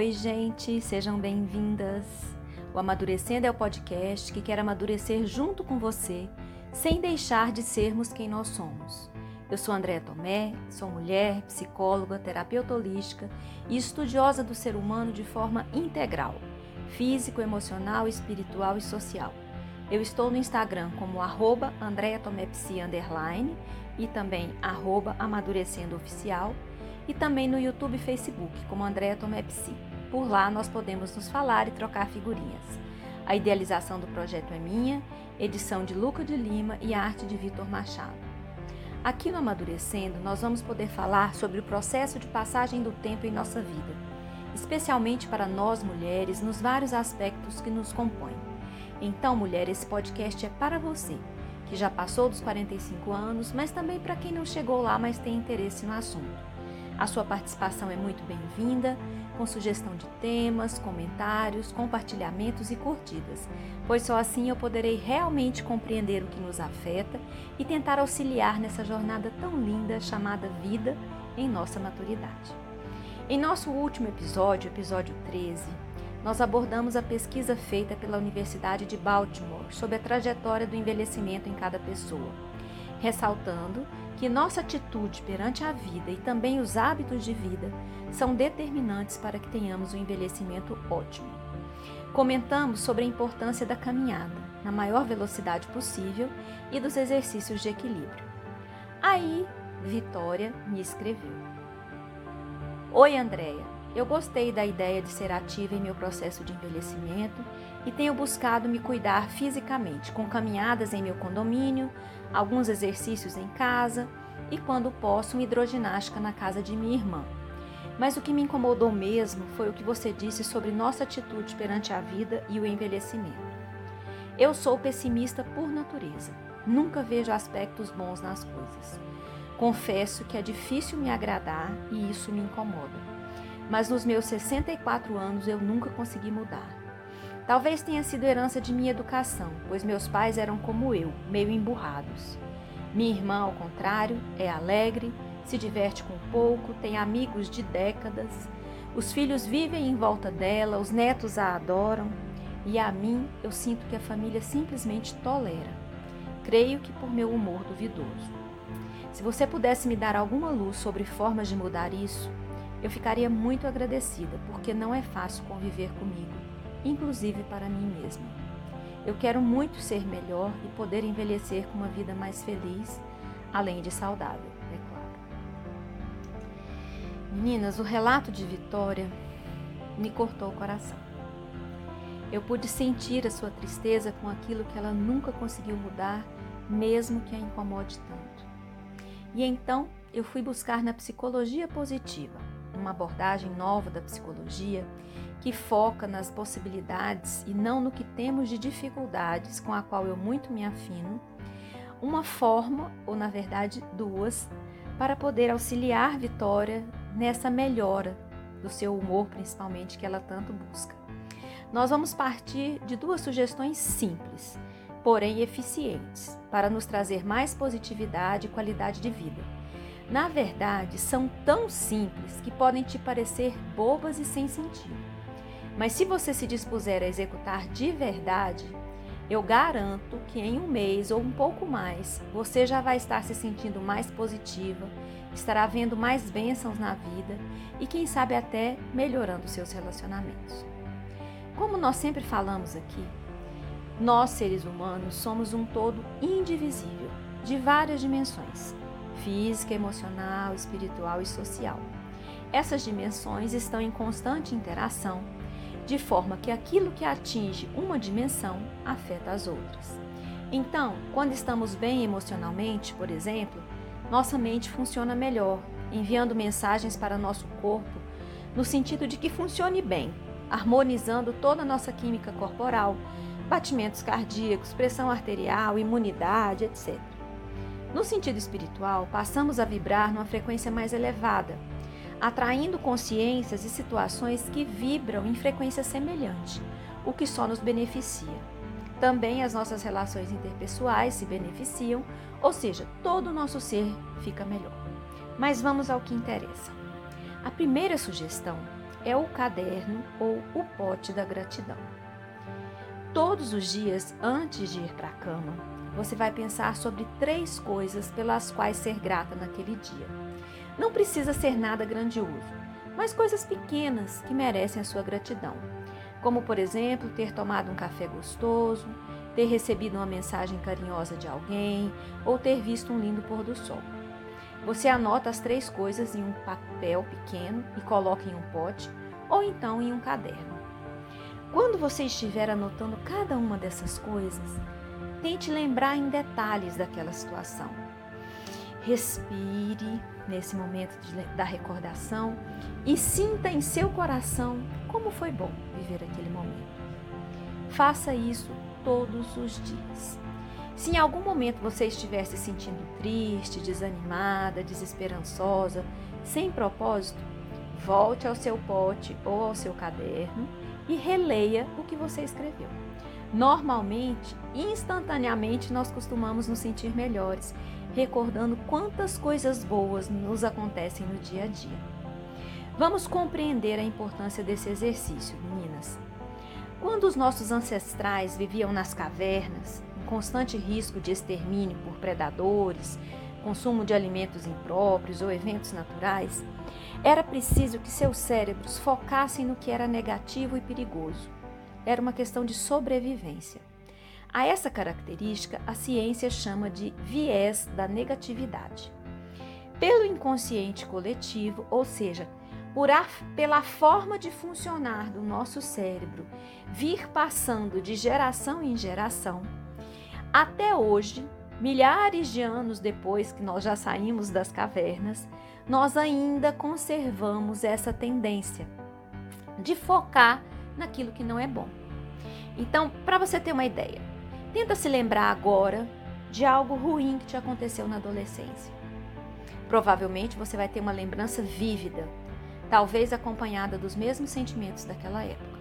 Oi, gente, sejam bem-vindas. O Amadurecendo é o podcast que quer amadurecer junto com você, sem deixar de sermos quem nós somos. Eu sou Andréa Tomé, sou mulher, psicóloga, terapeuta holística e estudiosa do ser humano de forma integral, físico, emocional, espiritual e social. Eu estou no Instagram como arroba e também arroba amadurecendo oficial e também no YouTube e Facebook como Andréa Tomé Psi. Por lá nós podemos nos falar e trocar figurinhas. A idealização do projeto é minha, edição de Luca de Lima e arte de Vitor Machado. Aqui no Amadurecendo, nós vamos poder falar sobre o processo de passagem do tempo em nossa vida, especialmente para nós mulheres, nos vários aspectos que nos compõem. Então, mulher, esse podcast é para você, que já passou dos 45 anos, mas também para quem não chegou lá, mas tem interesse no assunto. A sua participação é muito bem-vinda, com sugestão de temas, comentários, compartilhamentos e curtidas, pois só assim eu poderei realmente compreender o que nos afeta e tentar auxiliar nessa jornada tão linda chamada vida em nossa maturidade. Em nosso último episódio, episódio 13, nós abordamos a pesquisa feita pela Universidade de Baltimore sobre a trajetória do envelhecimento em cada pessoa, ressaltando que nossa atitude perante a vida e também os hábitos de vida são determinantes para que tenhamos um envelhecimento ótimo. Comentamos sobre a importância da caminhada na maior velocidade possível e dos exercícios de equilíbrio. Aí, Vitória me escreveu: Oi, Andréia. Eu gostei da ideia de ser ativa em meu processo de envelhecimento e tenho buscado me cuidar fisicamente, com caminhadas em meu condomínio, alguns exercícios em casa e, quando posso, uma hidroginástica na casa de minha irmã. Mas o que me incomodou mesmo foi o que você disse sobre nossa atitude perante a vida e o envelhecimento. Eu sou pessimista por natureza. Nunca vejo aspectos bons nas coisas. Confesso que é difícil me agradar e isso me incomoda. Mas nos meus 64 anos eu nunca consegui mudar. Talvez tenha sido herança de minha educação, pois meus pais eram como eu, meio emburrados. Minha irmã, ao contrário, é alegre, se diverte com pouco, tem amigos de décadas. Os filhos vivem em volta dela, os netos a adoram. E a mim, eu sinto que a família simplesmente tolera. Creio que por meu humor duvidoso. Se você pudesse me dar alguma luz sobre formas de mudar isso, eu ficaria muito agradecida, porque não é fácil conviver comigo inclusive para mim mesma. Eu quero muito ser melhor e poder envelhecer com uma vida mais feliz, além de saudável, é claro. Meninas, o relato de Vitória me cortou o coração. Eu pude sentir a sua tristeza com aquilo que ela nunca conseguiu mudar, mesmo que a incomode tanto. E então eu fui buscar na psicologia positiva, uma abordagem nova da psicologia que foca nas possibilidades e não no que temos de dificuldades, com a qual eu muito me afino, uma forma, ou na verdade duas, para poder auxiliar Vitória nessa melhora do seu humor, principalmente, que ela tanto busca. Nós vamos partir de duas sugestões simples, porém eficientes, para nos trazer mais positividade e qualidade de vida. Na verdade, são tão simples que podem te parecer bobas e sem sentido. Mas se você se dispuser a executar de verdade, eu garanto que em um mês ou um pouco mais você já vai estar se sentindo mais positiva, estará vendo mais bênçãos na vida e, quem sabe, até melhorando seus relacionamentos. Como nós sempre falamos aqui, nós seres humanos somos um todo indivisível, de várias dimensões física, emocional, espiritual e social. Essas dimensões estão em constante interação de forma que aquilo que atinge uma dimensão afeta as outras. Então, quando estamos bem emocionalmente, por exemplo, nossa mente funciona melhor, enviando mensagens para nosso corpo no sentido de que funcione bem, harmonizando toda a nossa química corporal, batimentos cardíacos, pressão arterial, imunidade, etc. No sentido espiritual, passamos a vibrar numa frequência mais elevada, atraindo consciências e situações que vibram em frequência semelhante, o que só nos beneficia. Também as nossas relações interpessoais se beneficiam, ou seja, todo o nosso ser fica melhor. Mas vamos ao que interessa. A primeira sugestão é o caderno ou o pote da gratidão. Todos os dias, antes de ir para a cama, você vai pensar sobre três coisas pelas quais ser grata naquele dia. Não precisa ser nada grandioso, mas coisas pequenas que merecem a sua gratidão. Como, por exemplo, ter tomado um café gostoso, ter recebido uma mensagem carinhosa de alguém ou ter visto um lindo pôr do sol. Você anota as três coisas em um papel pequeno e coloca em um pote ou então em um caderno. Quando você estiver anotando cada uma dessas coisas, tente lembrar em detalhes daquela situação. Respire nesse momento de, da recordação e sinta em seu coração como foi bom viver aquele momento. Faça isso todos os dias. Se em algum momento você estiver se sentindo triste, desanimada, desesperançosa, sem propósito, volte ao seu pote ou ao seu caderno e releia o que você escreveu. Normalmente, instantaneamente, nós costumamos nos sentir melhores, recordando quantas coisas boas nos acontecem no dia a dia. Vamos compreender a importância desse exercício, meninas. Quando os nossos ancestrais viviam nas cavernas, em constante risco de extermínio por predadores, consumo de alimentos impróprios ou eventos naturais, era preciso que seus cérebros focassem no que era negativo e perigoso. Era uma questão de sobrevivência. A essa característica, a ciência chama de viés da negatividade. Pelo inconsciente coletivo, ou seja, a, pela forma de funcionar do nosso cérebro vir passando de geração em geração, até hoje, milhares de anos depois que nós já saímos das cavernas, nós ainda conservamos essa tendência de focar naquilo que não é bom. Então, para você ter uma ideia, tenta se lembrar agora de algo ruim que te aconteceu na adolescência. Provavelmente você vai ter uma lembrança vívida talvez acompanhada dos mesmos sentimentos daquela época.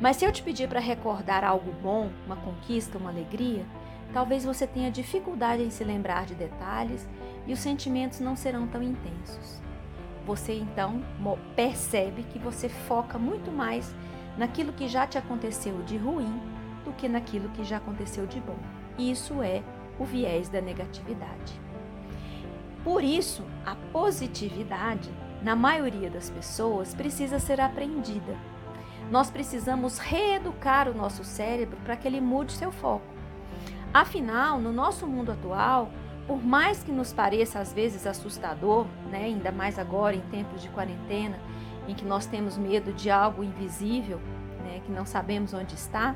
Mas se eu te pedir para recordar algo bom, uma conquista, uma alegria, talvez você tenha dificuldade em se lembrar de detalhes e os sentimentos não serão tão intensos. Você então percebe que você foca muito mais naquilo que já te aconteceu de ruim do que naquilo que já aconteceu de bom. Isso é o viés da negatividade. Por isso, a positividade na maioria das pessoas, precisa ser aprendida. Nós precisamos reeducar o nosso cérebro para que ele mude seu foco. Afinal, no nosso mundo atual, por mais que nos pareça às vezes assustador, né, ainda mais agora em tempos de quarentena, em que nós temos medo de algo invisível, né, que não sabemos onde está,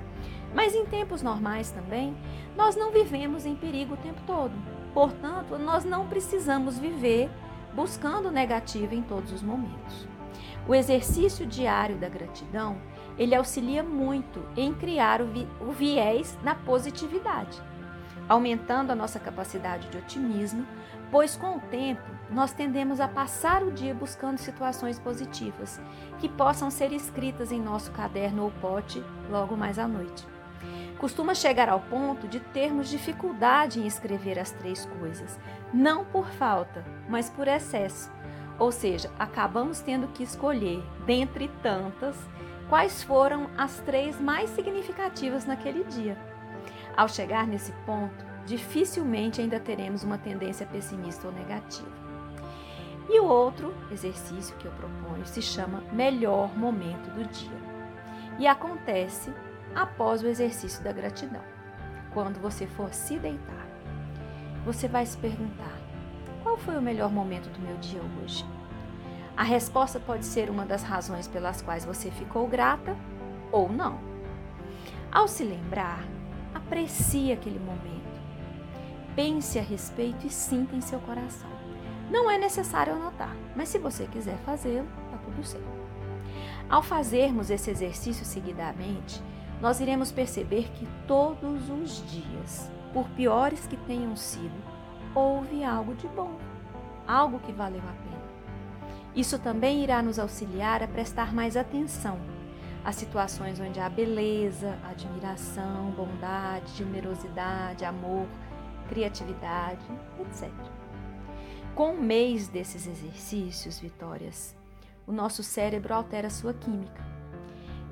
mas em tempos normais também, nós não vivemos em perigo o tempo todo. Portanto, nós não precisamos viver buscando o negativo em todos os momentos. O exercício diário da gratidão, ele auxilia muito em criar o, vi o viés na positividade, aumentando a nossa capacidade de otimismo, pois com o tempo nós tendemos a passar o dia buscando situações positivas que possam ser escritas em nosso caderno ou pote logo mais à noite. Costuma chegar ao ponto de termos dificuldade em escrever as três coisas, não por falta, mas por excesso. Ou seja, acabamos tendo que escolher, dentre tantas, quais foram as três mais significativas naquele dia. Ao chegar nesse ponto, dificilmente ainda teremos uma tendência pessimista ou negativa. E o outro exercício que eu proponho se chama Melhor Momento do Dia. E acontece após o exercício da gratidão, quando você for se deitar você vai se perguntar: qual foi o melhor momento do meu dia hoje? A resposta pode ser uma das razões pelas quais você ficou grata ou não. Ao se lembrar, aprecie aquele momento. Pense a respeito e sinta em seu coração. Não é necessário anotar, mas se você quiser fazê-lo, está tudo certo. Ao fazermos esse exercício seguidamente, nós iremos perceber que todos os dias por piores que tenham sido, houve algo de bom, algo que valeu a pena. Isso também irá nos auxiliar a prestar mais atenção às situações onde há beleza, admiração, bondade, generosidade, amor, criatividade, etc. Com o mês desses exercícios, Vitórias, o nosso cérebro altera sua química.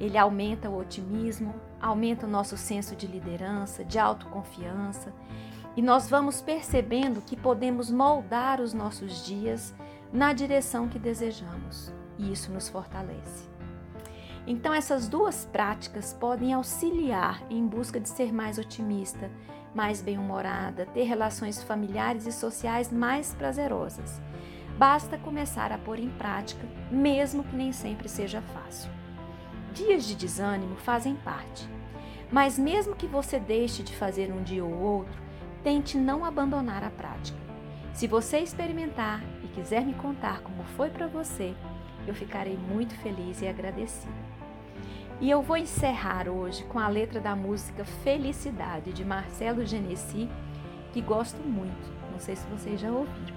Ele aumenta o otimismo, aumenta o nosso senso de liderança, de autoconfiança, e nós vamos percebendo que podemos moldar os nossos dias na direção que desejamos, e isso nos fortalece. Então, essas duas práticas podem auxiliar em busca de ser mais otimista, mais bem-humorada, ter relações familiares e sociais mais prazerosas. Basta começar a pôr em prática, mesmo que nem sempre seja fácil. Dias de desânimo fazem parte, mas mesmo que você deixe de fazer um dia ou outro, tente não abandonar a prática. Se você experimentar e quiser me contar como foi para você, eu ficarei muito feliz e agradecida. E eu vou encerrar hoje com a letra da música Felicidade de Marcelo Genesi, que gosto muito. Não sei se vocês já ouviram.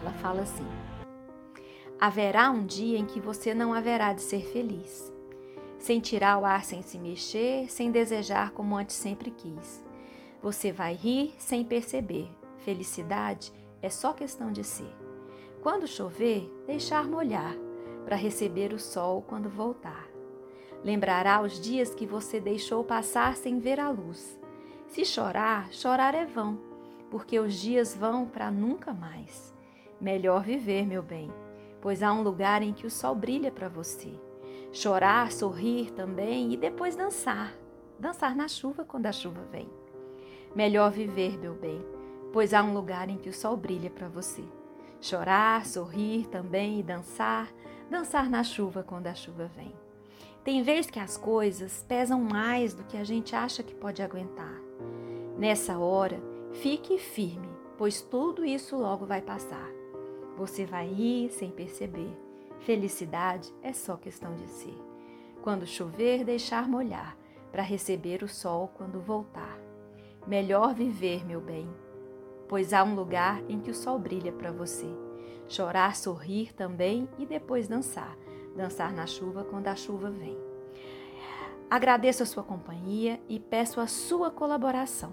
Ela fala assim: Haverá um dia em que você não haverá de ser feliz. Sentirá o ar sem se mexer, sem desejar como antes sempre quis. Você vai rir sem perceber. Felicidade é só questão de ser. Quando chover, deixar molhar, para receber o sol quando voltar. Lembrará os dias que você deixou passar sem ver a luz. Se chorar, chorar é vão, porque os dias vão para nunca mais. Melhor viver, meu bem, pois há um lugar em que o sol brilha para você. Chorar, sorrir também e depois dançar. Dançar na chuva quando a chuva vem. Melhor viver, meu bem, pois há um lugar em que o sol brilha para você. Chorar, sorrir também e dançar, dançar na chuva quando a chuva vem. Tem vezes que as coisas pesam mais do que a gente acha que pode aguentar. Nessa hora, fique firme, pois tudo isso logo vai passar. Você vai rir sem perceber. Felicidade é só questão de ser. Quando chover, deixar molhar, para receber o sol quando voltar. Melhor viver, meu bem, pois há um lugar em que o sol brilha para você. Chorar, sorrir também e depois dançar dançar na chuva quando a chuva vem. Agradeço a sua companhia e peço a sua colaboração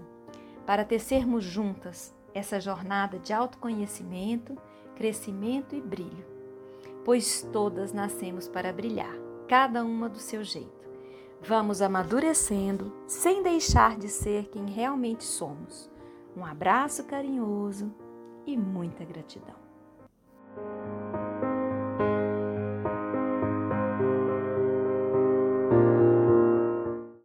para tecermos juntas essa jornada de autoconhecimento, crescimento e brilho, pois todas nascemos para brilhar, cada uma do seu jeito. Vamos amadurecendo sem deixar de ser quem realmente somos. Um abraço carinhoso e muita gratidão.